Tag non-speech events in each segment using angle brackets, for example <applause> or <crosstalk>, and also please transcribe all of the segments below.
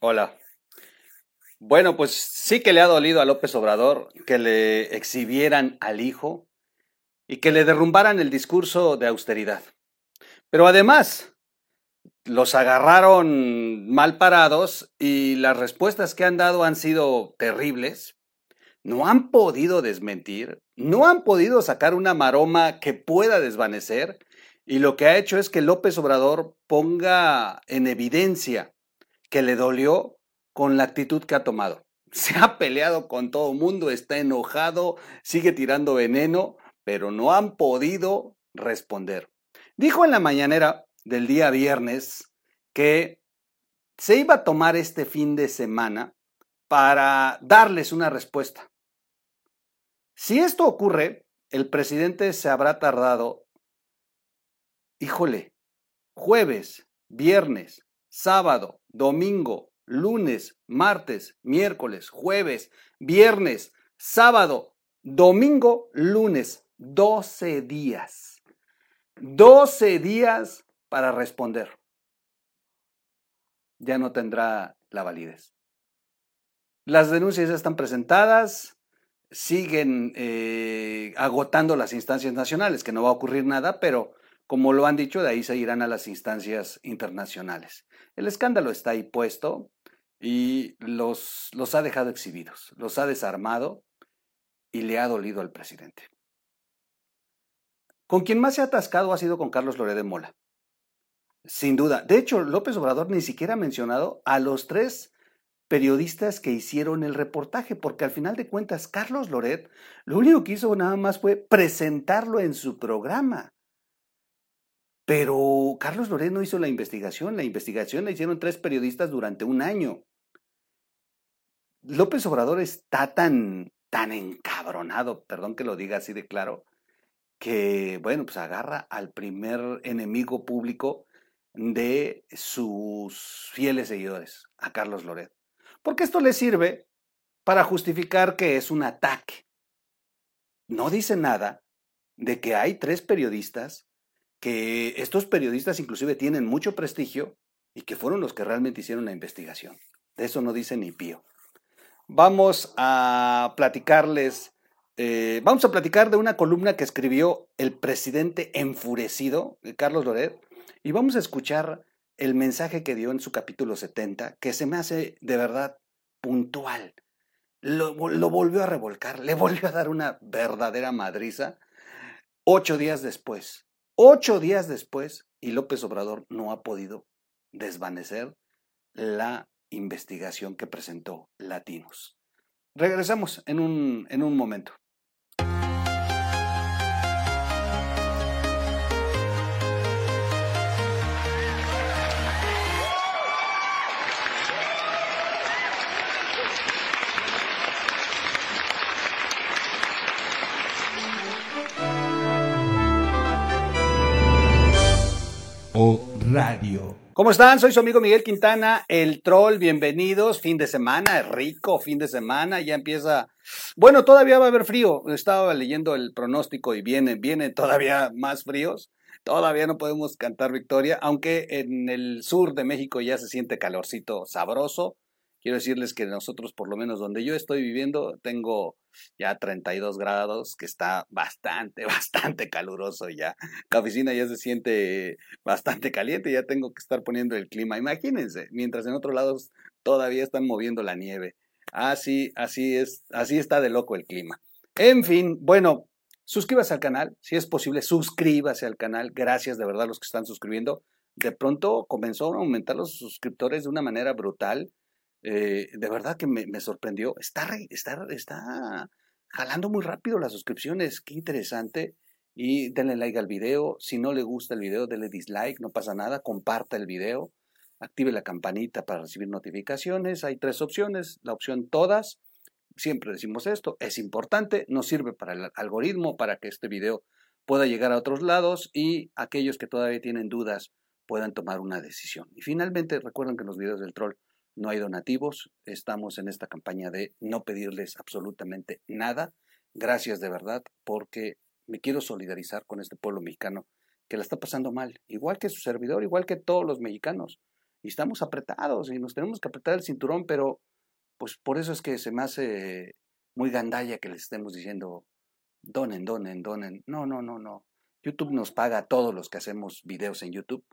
Hola. Bueno, pues sí que le ha dolido a López Obrador que le exhibieran al hijo y que le derrumbaran el discurso de austeridad. Pero además, los agarraron mal parados y las respuestas que han dado han sido terribles. No han podido desmentir, no han podido sacar una maroma que pueda desvanecer y lo que ha hecho es que López Obrador ponga en evidencia que le dolió con la actitud que ha tomado. <laughs> Se ha peleado con todo el mundo, está enojado, sigue tirando veneno, pero no han podido responder. Dijo en la mañanera del día viernes que se iba a tomar este fin de semana para darles una respuesta. Si esto ocurre, el presidente se habrá tardado, híjole, jueves, viernes, sábado, domingo, lunes, martes, miércoles, jueves, viernes, sábado, domingo, lunes. 12 días. 12 días para responder. Ya no tendrá la validez. Las denuncias ya están presentadas, siguen eh, agotando las instancias nacionales, que no va a ocurrir nada, pero como lo han dicho, de ahí se irán a las instancias internacionales. El escándalo está ahí puesto, y los, los ha dejado exhibidos, los ha desarmado y le ha dolido al presidente. Con quien más se ha atascado ha sido con Carlos Loret de Mola. Sin duda. De hecho, López Obrador ni siquiera ha mencionado a los tres periodistas que hicieron el reportaje, porque al final de cuentas, Carlos Loret lo único que hizo nada más fue presentarlo en su programa. Pero Carlos Loret no hizo la investigación, la investigación la hicieron tres periodistas durante un año. López Obrador está tan, tan encabronado, perdón que lo diga así de claro, que, bueno, pues agarra al primer enemigo público de sus fieles seguidores, a Carlos Loret. Porque esto le sirve para justificar que es un ataque. No dice nada de que hay tres periodistas, que estos periodistas inclusive tienen mucho prestigio y que fueron los que realmente hicieron la investigación. De eso no dice ni pío vamos a platicarles, eh, vamos a platicar de una columna que escribió el presidente enfurecido, eh, Carlos Loret, y vamos a escuchar el mensaje que dio en su capítulo 70, que se me hace de verdad puntual. Lo, lo volvió a revolcar, le volvió a dar una verdadera madriza ocho días después. Ocho días después, y López Obrador no ha podido desvanecer la investigación que presentó Latinos. Regresamos en un, en un momento. Radio. ¿Cómo están? Soy su amigo Miguel Quintana, el troll. Bienvenidos. Fin de semana, rico fin de semana. Ya empieza. Bueno, todavía va a haber frío. Estaba leyendo el pronóstico y vienen, vienen todavía más fríos. Todavía no podemos cantar victoria, aunque en el sur de México ya se siente calorcito sabroso. Quiero decirles que nosotros, por lo menos donde yo estoy viviendo, tengo ya 32 grados, que está bastante, <laughs> bastante caluroso ya. La oficina ya se siente bastante caliente, ya tengo que estar poniendo el clima. Imagínense, mientras en otros lados todavía están moviendo la nieve. Así, así es, así está de loco el clima. En fin, bueno, suscríbase al canal, si es posible, suscríbase al canal. Gracias de verdad a los que están suscribiendo. De pronto comenzó a aumentar los suscriptores de una manera brutal. Eh, de verdad que me, sorprendió. Está, está, está jalando muy rápido las suscripciones. Qué interesante. Y denle like al video. Si no le gusta el video, denle dislike. No pasa nada. Comparta el video. Active la campanita para recibir notificaciones. Hay tres opciones. La opción todas. Siempre decimos esto. Es importante. Nos sirve para el algoritmo, para que este video pueda llegar a otros lados y aquellos que todavía tienen dudas puedan tomar una decisión. Y finalmente, recuerden que los videos del troll no hay donativos, estamos en esta campaña de no pedirles absolutamente nada. Gracias de verdad porque me quiero solidarizar con este pueblo mexicano que la está pasando mal, igual que su servidor, igual que todos los mexicanos. y estamos apretados y nos tenemos que apretar el cinturón, pero pues por eso es que se me hace muy gandalla que les estemos diciendo donen, donen, donen. No, no, no, no. YouTube nos paga a todos los que hacemos videos en YouTube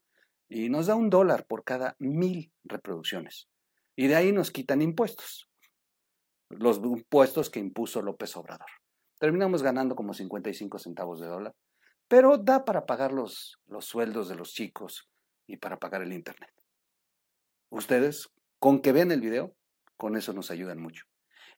y nos da un dólar por cada mil reproducciones. Y de ahí nos quitan impuestos, los impuestos que impuso López Obrador. Terminamos ganando como 55 centavos de dólar, pero da para pagar los, los sueldos de los chicos y para pagar el Internet. Ustedes, con que vean el video, con eso nos ayudan mucho.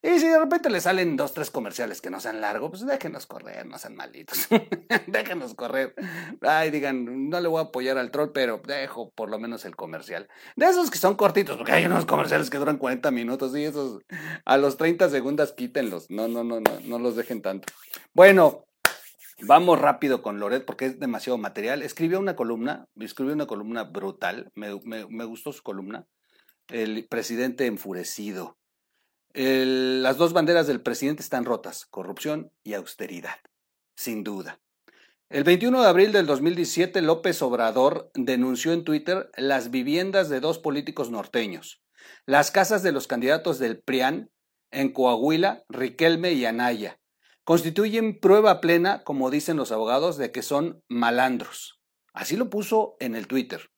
Y si de repente le salen dos, tres comerciales que no sean largos, pues déjenos correr, no sean malitos. <laughs> déjenos correr. Ay, digan, no le voy a apoyar al troll, pero dejo por lo menos el comercial. De esos que son cortitos, porque hay unos comerciales que duran 40 minutos y esos a los 30 segundos quítenlos. No, no, no, no, no los dejen tanto. Bueno, Vamos rápido con Loret porque es demasiado material. Escribió una columna, escribió una columna brutal, me, me gustó su columna. El presidente enfurecido las dos banderas del presidente están rotas, corrupción y austeridad, sin duda. El 21 de abril del 2017, López Obrador denunció en Twitter las viviendas de dos políticos norteños, las casas de los candidatos del PRIAN en Coahuila, Riquelme y Anaya. Constituyen prueba plena, como dicen los abogados, de que son malandros. Así lo puso en el Twitter.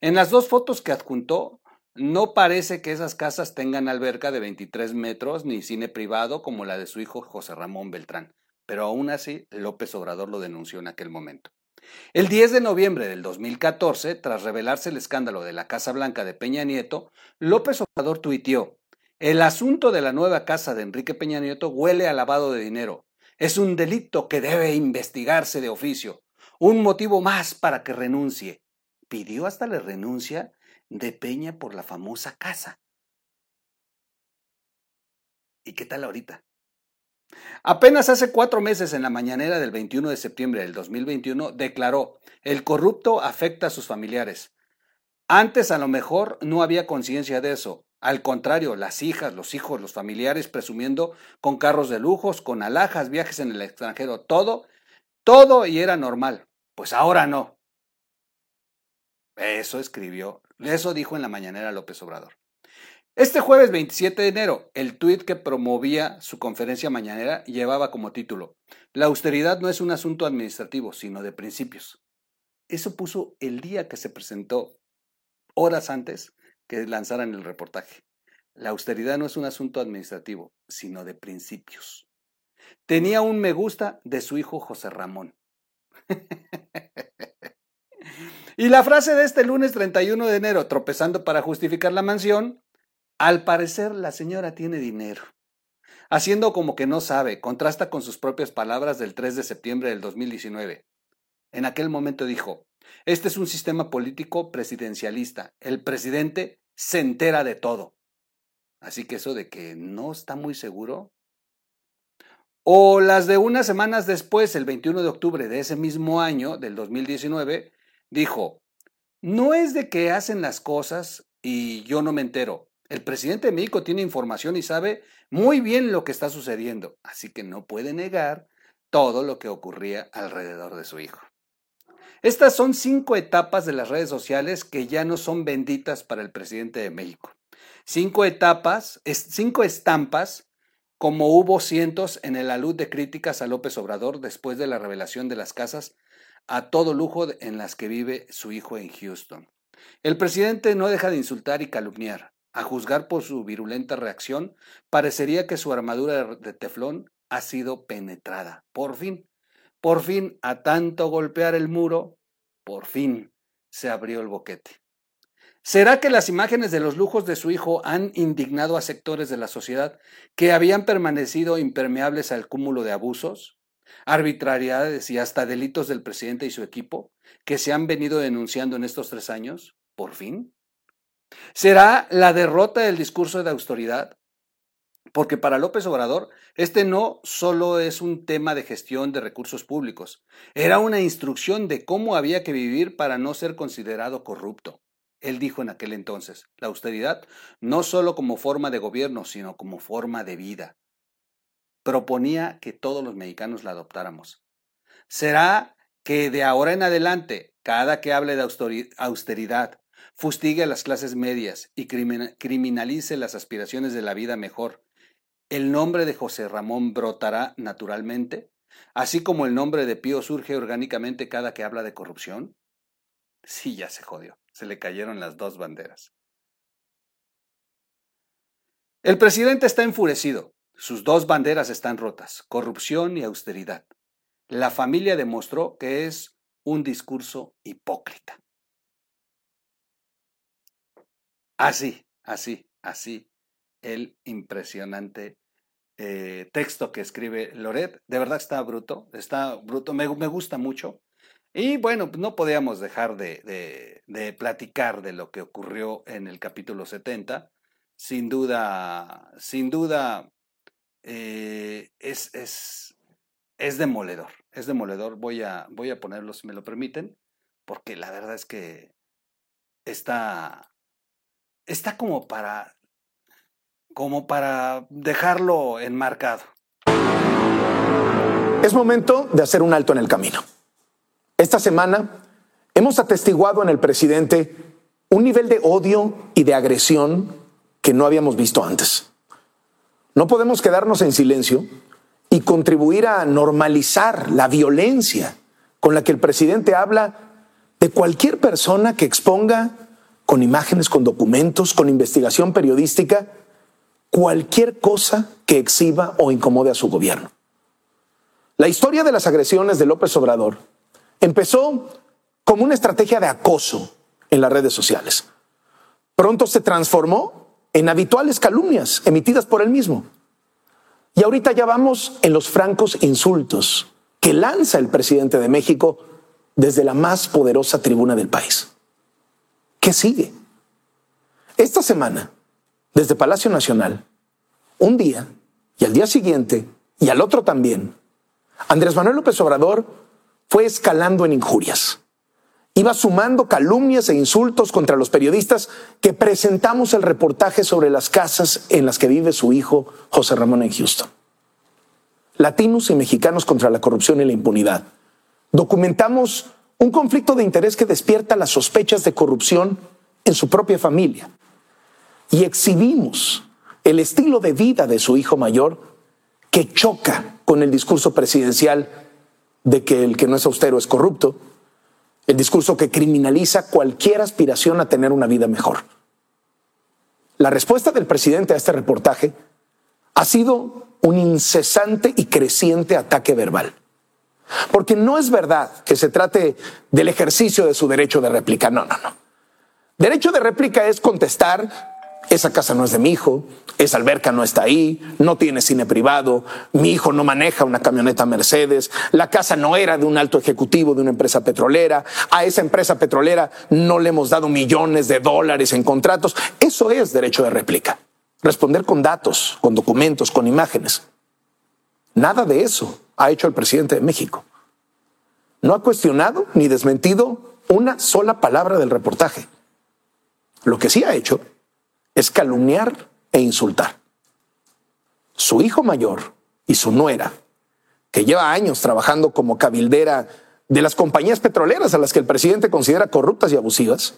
En las dos fotos que adjuntó, no parece que esas casas tengan alberca de 23 metros ni cine privado como la de su hijo José Ramón Beltrán, pero aún así López Obrador lo denunció en aquel momento. El 10 de noviembre del 2014, tras revelarse el escándalo de la Casa Blanca de Peña Nieto, López Obrador tuiteó, el asunto de la nueva casa de Enrique Peña Nieto huele a lavado de dinero. Es un delito que debe investigarse de oficio. Un motivo más para que renuncie. Pidió hasta la renuncia de Peña por la famosa casa. ¿Y qué tal ahorita? Apenas hace cuatro meses, en la mañanera del 21 de septiembre del 2021, declaró, el corrupto afecta a sus familiares. Antes a lo mejor no había conciencia de eso. Al contrario, las hijas, los hijos, los familiares presumiendo con carros de lujos, con alhajas, viajes en el extranjero, todo, todo y era normal. Pues ahora no. Eso escribió eso dijo en la mañanera López Obrador. Este jueves 27 de enero, el tuit que promovía su conferencia mañanera llevaba como título, La austeridad no es un asunto administrativo, sino de principios. Eso puso el día que se presentó, horas antes que lanzaran el reportaje. La austeridad no es un asunto administrativo, sino de principios. Tenía un me gusta de su hijo José Ramón. <laughs> Y la frase de este lunes 31 de enero, tropezando para justificar la mansión, al parecer la señora tiene dinero. Haciendo como que no sabe, contrasta con sus propias palabras del 3 de septiembre del 2019. En aquel momento dijo, este es un sistema político presidencialista. El presidente se entera de todo. Así que eso de que no está muy seguro. O las de unas semanas después, el 21 de octubre de ese mismo año, del 2019, dijo, no es de que hacen las cosas y yo no me entero. El presidente de México tiene información y sabe muy bien lo que está sucediendo, así que no puede negar todo lo que ocurría alrededor de su hijo. Estas son cinco etapas de las redes sociales que ya no son benditas para el presidente de México. Cinco etapas, cinco estampas, como hubo cientos en el alud de críticas a López Obrador después de la revelación de las casas a todo lujo en las que vive su hijo en Houston. El presidente no deja de insultar y calumniar. A juzgar por su virulenta reacción, parecería que su armadura de teflón ha sido penetrada. Por fin, por fin, a tanto golpear el muro, por fin se abrió el boquete. ¿Será que las imágenes de los lujos de su hijo han indignado a sectores de la sociedad que habían permanecido impermeables al cúmulo de abusos? Arbitrariedades y hasta delitos del presidente y su equipo que se han venido denunciando en estos tres años, por fin? ¿Será la derrota del discurso de autoridad? Porque para López Obrador, este no solo es un tema de gestión de recursos públicos, era una instrucción de cómo había que vivir para no ser considerado corrupto. Él dijo en aquel entonces, la austeridad no solo como forma de gobierno, sino como forma de vida proponía que todos los mexicanos la adoptáramos. ¿Será que de ahora en adelante, cada que hable de austeridad, fustigue a las clases medias y criminalice las aspiraciones de la vida mejor, ¿el nombre de José Ramón brotará naturalmente? Así como el nombre de Pío surge orgánicamente cada que habla de corrupción. Sí, ya se jodió. Se le cayeron las dos banderas. El presidente está enfurecido. Sus dos banderas están rotas, corrupción y austeridad. La familia demostró que es un discurso hipócrita. Así, así, así, el impresionante eh, texto que escribe Loret. De verdad está bruto, está bruto, me, me gusta mucho. Y bueno, no podíamos dejar de, de, platicar de lo que ocurrió en el capítulo 70. Sin duda, sin duda, eh, es, es, es, demoledor, es demoledor. Voy a, voy a ponerlo, si me lo permiten, porque la verdad es que está, está como para, como para dejarlo enmarcado. Es momento de hacer un alto en el camino. Esta semana hemos atestiguado en el presidente un nivel de odio y de agresión que no habíamos visto antes. No podemos quedarnos en silencio y contribuir a normalizar la violencia con la que el presidente habla de cualquier persona que exponga con imágenes, con documentos, con investigación periodística, cualquier cosa que exhiba o incomode a su gobierno. La historia de las agresiones de López Obrador Empezó como una estrategia de acoso en las redes sociales. Pronto se transformó en habituales calumnias emitidas por él mismo. Y ahorita ya vamos en los francos insultos que lanza el presidente de México desde la más poderosa tribuna del país. ¿Qué sigue? Esta semana, desde Palacio Nacional, un día y al día siguiente y al otro también, Andrés Manuel López Obrador fue escalando en injurias. Iba sumando calumnias e insultos contra los periodistas que presentamos el reportaje sobre las casas en las que vive su hijo José Ramón en Houston. Latinos y mexicanos contra la corrupción y la impunidad. Documentamos un conflicto de interés que despierta las sospechas de corrupción en su propia familia. Y exhibimos el estilo de vida de su hijo mayor que choca con el discurso presidencial de que el que no es austero es corrupto, el discurso que criminaliza cualquier aspiración a tener una vida mejor. La respuesta del presidente a este reportaje ha sido un incesante y creciente ataque verbal. Porque no es verdad que se trate del ejercicio de su derecho de réplica. No, no, no. Derecho de réplica es contestar esa casa no es de mi hijo, esa alberca no está ahí, no tiene cine privado, mi hijo no maneja una camioneta Mercedes, la casa no era de un alto ejecutivo de una empresa petrolera, a esa empresa petrolera no le hemos dado millones de dólares en contratos. Eso es derecho de réplica. Responder con datos, con documentos, con imágenes. Nada de eso ha hecho el presidente de México. No ha cuestionado ni desmentido una sola palabra del reportaje. Lo que sí ha hecho es calumniar e insultar. Su hijo mayor y su nuera, que lleva años trabajando como cabildera de las compañías petroleras a las que el presidente considera corruptas y abusivas,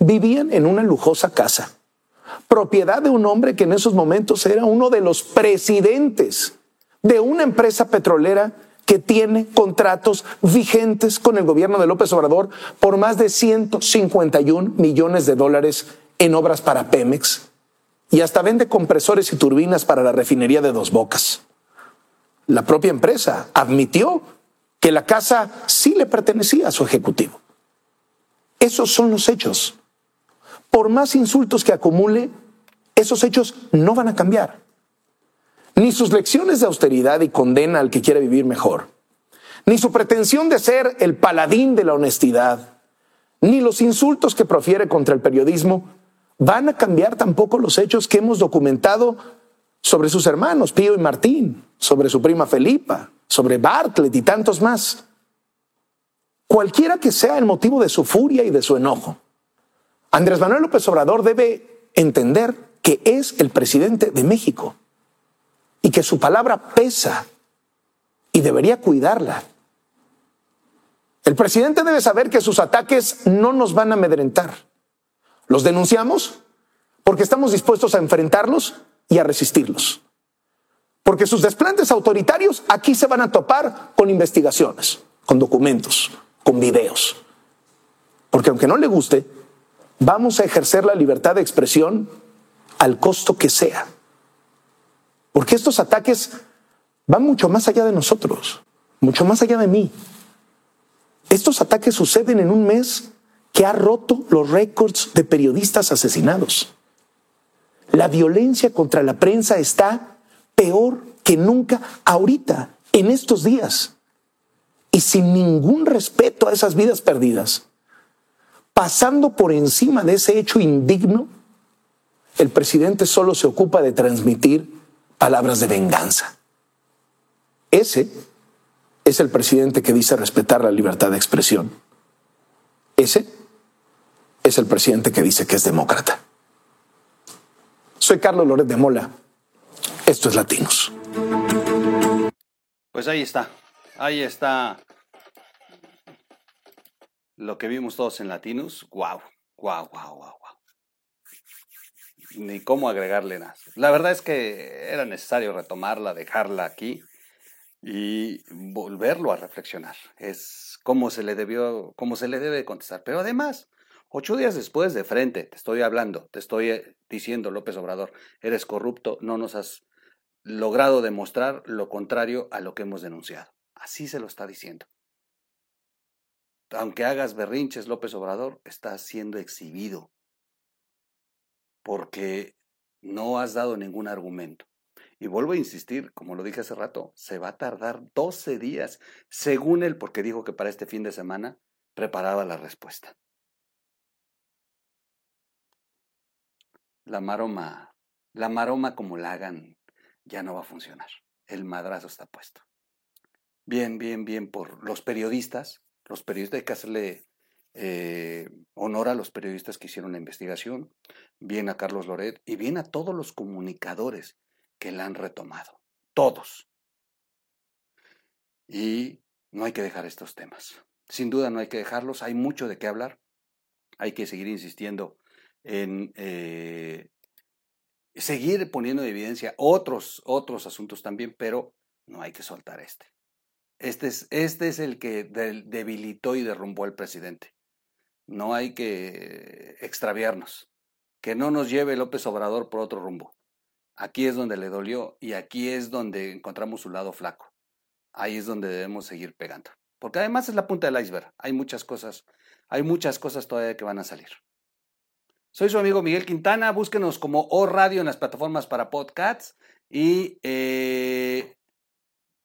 vivían en una lujosa casa, propiedad de un hombre que en esos momentos era uno de los presidentes de una empresa petrolera que tiene contratos vigentes con el gobierno de López Obrador por más de 151 millones de dólares en obras para Pemex y hasta vende compresores y turbinas para la refinería de Dos Bocas. La propia empresa admitió que la casa sí le pertenecía a su ejecutivo. Esos son los hechos. Por más insultos que acumule, esos hechos no van a cambiar. Ni sus lecciones de austeridad y condena al que quiere vivir mejor, ni su pretensión de ser el paladín de la honestidad, ni los insultos que profiere contra el periodismo van a cambiar tampoco los hechos que hemos documentado sobre sus hermanos, Pío y Martín, sobre su prima Felipa, sobre Bartlett y tantos más. Cualquiera que sea el motivo de su furia y de su enojo, Andrés Manuel López Obrador debe entender que es el presidente de México y que su palabra pesa y debería cuidarla. El presidente debe saber que sus ataques no nos van a amedrentar Los denunciamos porque estamos dispuestos a enfrentarlos y a resistirlos. Porque sus desplantes autoritarios aquí se van a topar con investigaciones, con documentos, con videos. Porque aunque no le guste, vamos a ejercer la libertad de expresión al costo que sea. Porque estos ataques van mucho más allá de nosotros, mucho más allá de mí. Estos ataques suceden en un mes que ha roto los récords de periodistas asesinados. La violencia contra la prensa está peor que nunca ahorita, en estos días. Y sin ningún respeto a esas vidas perdidas, pasando por encima de ese hecho indigno, el presidente solo se ocupa de transmitir palabras de venganza. Ese es el presidente que dice respetar la libertad de expresión. Ese es el presidente que dice que es demócrata. Soy Carlos Loret de Mola. Esto es Latinos. Pues ahí está. Ahí está lo que vimos todos en Latinos. Guau, guau, guau, guau. Ni cómo agregarle nada. La verdad es que era necesario retomarla, dejarla aquí y volverlo a reflexionar. Es cómo se le debió, cómo se le debe contestar. Pero además, Ocho días después, de frente, te estoy hablando, te estoy eh, diciendo, López Obrador, eres corrupto, no nos has logrado demostrar lo contrario a lo que hemos denunciado. Así se lo está diciendo. Aunque hagas berrinches, López Obrador, estás siendo exhibido porque no has dado ningún argumento. Y vuelvo a insistir, como lo dije hace rato, se va a tardar 12 días, según él, porque dijo que para este fin de semana preparaba la respuesta. La maroma, la maroma como la hagan, ya no va a funcionar. El madrazo está puesto. Bien, bien, bien por los periodistas. Los periodistas hay que hacerle eh, honor a los periodistas que hicieron la investigación, bien a Carlos Loret y bien a todos los comunicadores que la han retomado. Todos. Y no hay que dejar estos temas. Sin duda no hay que dejarlos. Hay mucho de qué hablar. Hay que seguir insistiendo en eh, seguir poniendo en evidencia otros, otros asuntos también, pero no hay que soltar este. Este es, este es el que debilitó y derrumbó al presidente. No hay que extraviarnos. Que no nos lleve López Obrador por otro rumbo. Aquí es donde le dolió y aquí es donde encontramos su lado flaco. Ahí es donde debemos seguir pegando. Porque además es la punta del iceberg. Hay muchas cosas, hay muchas cosas todavía que van a salir. Soy su amigo Miguel Quintana. Búsquenos como O Radio en las plataformas para podcasts. Y eh,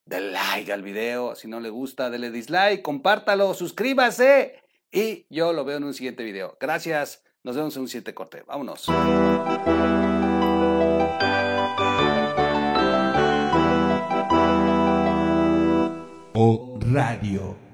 like al video. Si no le gusta, dele dislike, compártalo, suscríbase. Y yo lo veo en un siguiente video. Gracias. Nos vemos en un siguiente corte. Vámonos. O Radio.